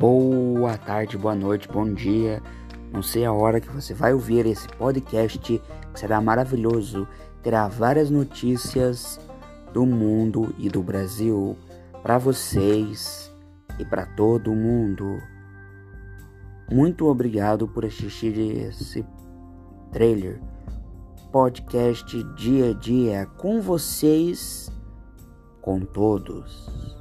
Boa tarde, boa noite, bom dia. Não sei a hora que você vai ouvir esse podcast, que será maravilhoso. Terá várias notícias do mundo e do Brasil para vocês e para todo mundo. Muito obrigado por assistir esse trailer. Podcast dia a dia com vocês, com todos.